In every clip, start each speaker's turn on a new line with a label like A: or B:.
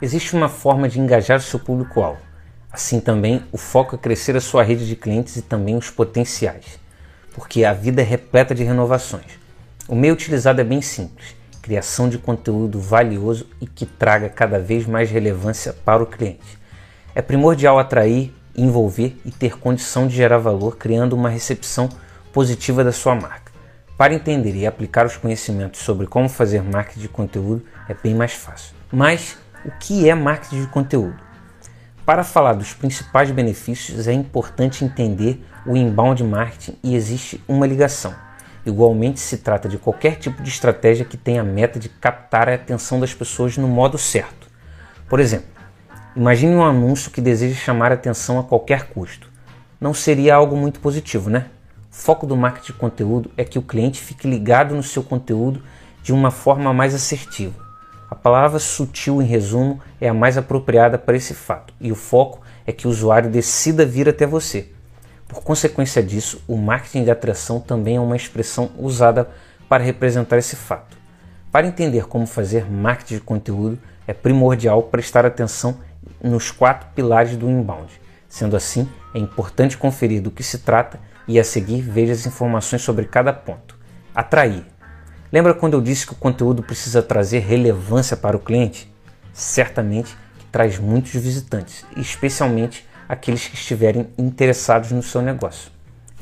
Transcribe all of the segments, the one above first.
A: Existe uma forma de engajar o seu público-alvo. Assim também, o foco é crescer a sua rede de clientes e também os potenciais, porque a vida é repleta de renovações. O meio utilizado é bem simples: criação de conteúdo valioso e que traga cada vez mais relevância para o cliente. É primordial atrair, envolver e ter condição de gerar valor, criando uma recepção positiva da sua marca. Para entender e aplicar os conhecimentos sobre como fazer marketing de conteúdo é bem mais fácil. Mas o que é marketing de conteúdo? Para falar dos principais benefícios, é importante entender o inbound marketing e existe uma ligação. Igualmente, se trata de qualquer tipo de estratégia que tenha a meta de captar a atenção das pessoas no modo certo. Por exemplo, imagine um anúncio que deseja chamar a atenção a qualquer custo. Não seria algo muito positivo, né? O foco do marketing de conteúdo é que o cliente fique ligado no seu conteúdo de uma forma mais assertiva. A palavra sutil, em resumo, é a mais apropriada para esse fato, e o foco é que o usuário decida vir até você. Por consequência disso, o marketing de atração também é uma expressão usada para representar esse fato. Para entender como fazer marketing de conteúdo, é primordial prestar atenção nos quatro pilares do inbound. Sendo assim, é importante conferir do que se trata e a seguir veja as informações sobre cada ponto. Atrair. Lembra quando eu disse que o conteúdo precisa trazer relevância para o cliente? Certamente traz muitos visitantes, especialmente aqueles que estiverem interessados no seu negócio.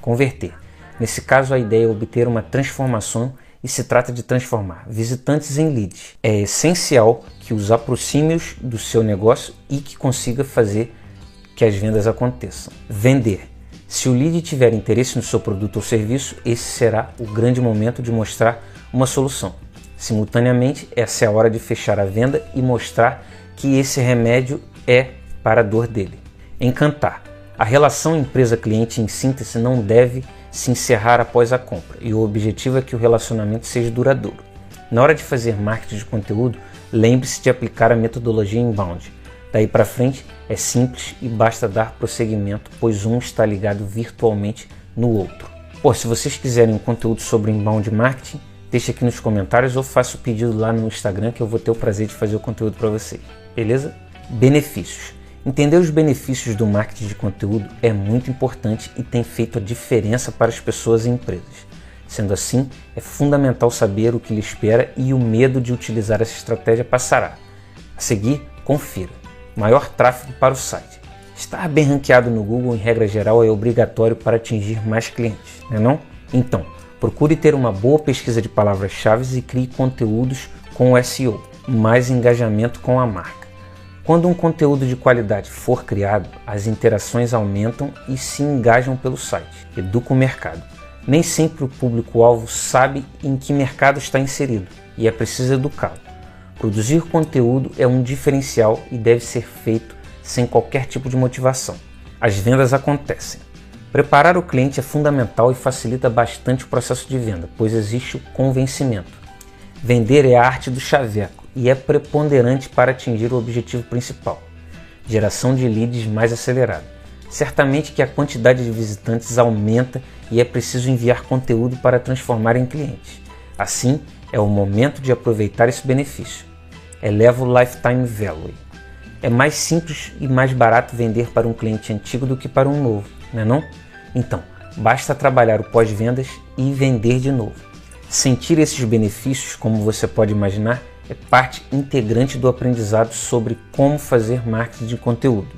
A: Converter. Nesse caso, a ideia é obter uma transformação e se trata de transformar visitantes em leads. É essencial que os aproxime do seu negócio e que consiga fazer que as vendas aconteçam. Vender. Se o lead tiver interesse no seu produto ou serviço, esse será o grande momento de mostrar uma solução. Simultaneamente, essa é a hora de fechar a venda e mostrar que esse remédio é para a dor dele. Encantar. A relação empresa-cliente em síntese não deve se encerrar após a compra e o objetivo é que o relacionamento seja duradouro. Na hora de fazer marketing de conteúdo, lembre-se de aplicar a metodologia inbound. Daí para frente é simples e basta dar prosseguimento, pois um está ligado virtualmente no outro. Pô, se vocês quiserem um conteúdo sobre inbound marketing, deixe aqui nos comentários ou faça o pedido lá no Instagram que eu vou ter o prazer de fazer o conteúdo para vocês. Beleza? Benefícios. Entender os benefícios do marketing de conteúdo é muito importante e tem feito a diferença para as pessoas e empresas. Sendo assim, é fundamental saber o que lhe espera e o medo de utilizar essa estratégia passará. A seguir, confira. Maior tráfego para o site. Estar bem ranqueado no Google, em regra geral, é obrigatório para atingir mais clientes, não é não? Então, procure ter uma boa pesquisa de palavras-chave e crie conteúdos com o SEO, mais engajamento com a marca. Quando um conteúdo de qualidade for criado, as interações aumentam e se engajam pelo site. Educa o mercado. Nem sempre o público-alvo sabe em que mercado está inserido e é preciso educá-lo. Produzir conteúdo é um diferencial e deve ser feito sem qualquer tipo de motivação. As vendas acontecem. Preparar o cliente é fundamental e facilita bastante o processo de venda, pois existe o convencimento. Vender é a arte do chaveco e é preponderante para atingir o objetivo principal, geração de leads mais acelerada. Certamente que a quantidade de visitantes aumenta e é preciso enviar conteúdo para transformar em clientes. Assim, é o momento de aproveitar esse benefício. Eleva o lifetime value. É mais simples e mais barato vender para um cliente antigo do que para um novo, não é não? Então, basta trabalhar o pós-vendas e vender de novo. Sentir esses benefícios, como você pode imaginar, é parte integrante do aprendizado sobre como fazer marketing de conteúdo.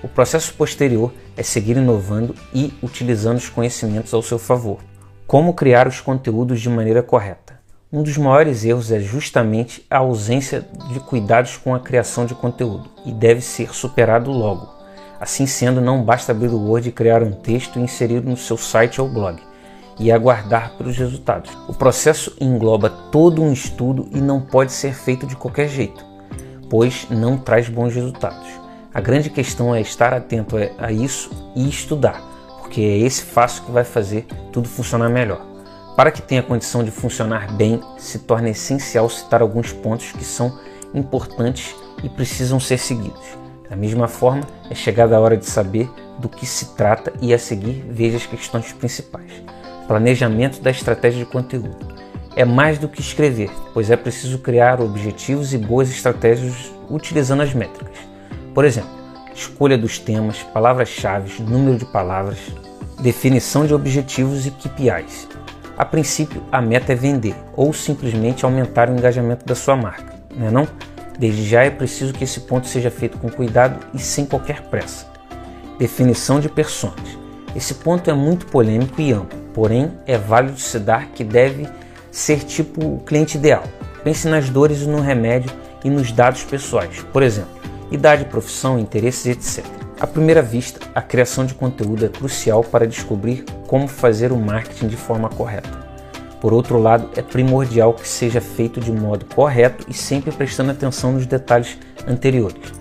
A: O processo posterior é seguir inovando e utilizando os conhecimentos ao seu favor. Como criar os conteúdos de maneira correta? Um dos maiores erros é justamente a ausência de cuidados com a criação de conteúdo e deve ser superado logo. Assim sendo, não basta abrir o Word e criar um texto e inserir no seu site ou blog e aguardar pelos resultados. O processo engloba todo um estudo e não pode ser feito de qualquer jeito, pois não traz bons resultados. A grande questão é estar atento a isso e estudar, porque é esse passo que vai fazer tudo funcionar melhor. Para que tenha condição de funcionar bem, se torna essencial citar alguns pontos que são importantes e precisam ser seguidos. Da mesma forma, é chegada a hora de saber do que se trata e a seguir veja as questões principais planejamento da estratégia de conteúdo. é mais do que escrever, pois é preciso criar objetivos e boas estratégias utilizando as métricas. Por exemplo, escolha dos temas, palavras-chave, número de palavras, definição de objetivos e KPIs. A princípio, a meta é vender ou simplesmente aumentar o engajamento da sua marca, não é não? Desde já é preciso que esse ponto seja feito com cuidado e sem qualquer pressa. Definição de personas. Esse ponto é muito polêmico e amplo, porém é válido se dar que deve ser tipo o cliente ideal. Pense nas dores e no remédio e nos dados pessoais, por exemplo, idade, profissão, interesses, etc. À primeira vista, a criação de conteúdo é crucial para descobrir como fazer o marketing de forma correta. Por outro lado, é primordial que seja feito de modo correto e sempre prestando atenção nos detalhes anteriores.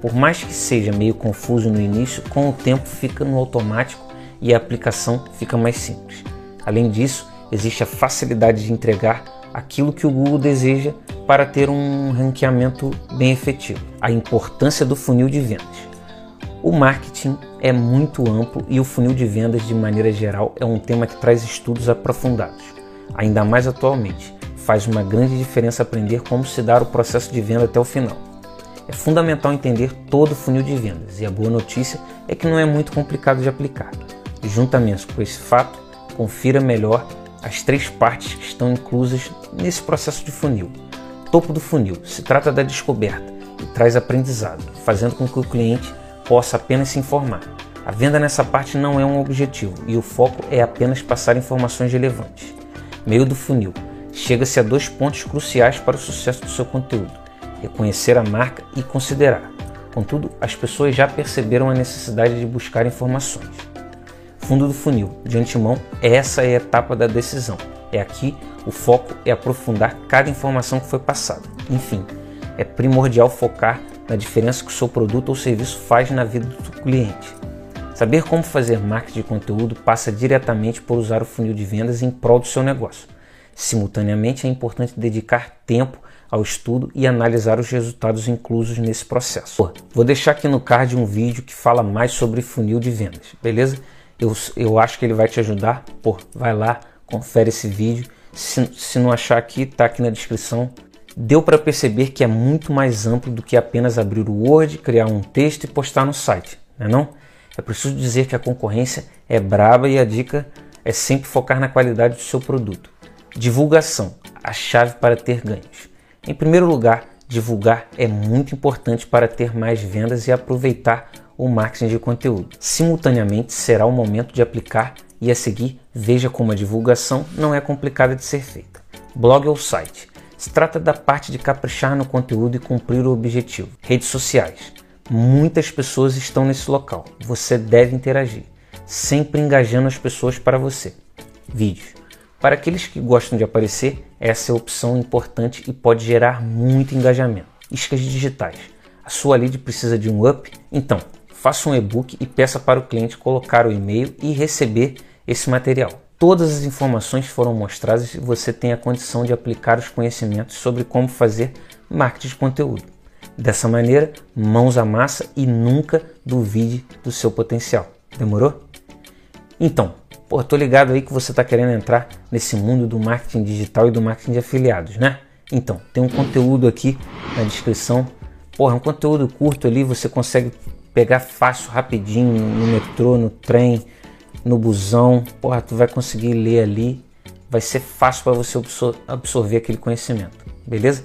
A: Por mais que seja meio confuso no início, com o tempo fica no automático e a aplicação fica mais simples. Além disso, existe a facilidade de entregar aquilo que o Google deseja para ter um ranqueamento bem efetivo. A importância do funil de vendas. O marketing é muito amplo e o funil de vendas, de maneira geral, é um tema que traz estudos aprofundados. Ainda mais atualmente, faz uma grande diferença aprender como se dar o processo de venda até o final. É fundamental entender todo o funil de vendas e a boa notícia é que não é muito complicado de aplicar. Juntamente com esse fato, confira melhor as três partes que estão inclusas nesse processo de funil. Topo do funil se trata da descoberta e traz aprendizado, fazendo com que o cliente possa apenas se informar. A venda nessa parte não é um objetivo e o foco é apenas passar informações relevantes. Meio do funil chega-se a dois pontos cruciais para o sucesso do seu conteúdo: reconhecer a marca e considerar. Contudo, as pessoas já perceberam a necessidade de buscar informações fundo do funil. De antemão, essa é a etapa da decisão. É aqui o foco é aprofundar cada informação que foi passada. Enfim, é primordial focar na diferença que o seu produto ou serviço faz na vida do cliente. Saber como fazer marketing de conteúdo passa diretamente por usar o funil de vendas em prol do seu negócio. Simultaneamente, é importante dedicar tempo ao estudo e analisar os resultados inclusos nesse processo. Vou deixar aqui no card um vídeo que fala mais sobre funil de vendas, beleza? Eu, eu acho que ele vai te ajudar. Pô, vai lá, confere esse vídeo. Se, se não achar aqui, tá aqui na descrição. Deu para perceber que é muito mais amplo do que apenas abrir o Word, criar um texto e postar no site, não é não? É preciso dizer que a concorrência é braba e a dica é sempre focar na qualidade do seu produto. Divulgação, a chave para ter ganhos. Em primeiro lugar, divulgar é muito importante para ter mais vendas e aproveitar o marketing de conteúdo. Simultaneamente, será o momento de aplicar e a seguir, veja como a divulgação não é complicada de ser feita. Blog ou site. Se trata da parte de caprichar no conteúdo e cumprir o objetivo. Redes sociais. Muitas pessoas estão nesse local. Você deve interagir, sempre engajando as pessoas para você. Vídeos. Para aqueles que gostam de aparecer, essa é a opção importante e pode gerar muito engajamento. Iscas digitais. A sua lead precisa de um up? Então, faça um e-book e peça para o cliente colocar o e-mail e receber esse material. Todas as informações foram mostradas e você tem a condição de aplicar os conhecimentos sobre como fazer marketing de conteúdo. Dessa maneira, mãos à massa e nunca duvide do seu potencial. Demorou? Então, pô, tô ligado aí que você está querendo entrar nesse mundo do marketing digital e do marketing de afiliados, né? Então, tem um conteúdo aqui na descrição. Porra, é um conteúdo curto ali, você consegue pegar fácil, rapidinho, no metrô, no trem, no busão. Porra, tu vai conseguir ler ali. Vai ser fácil para você absorver aquele conhecimento. Beleza?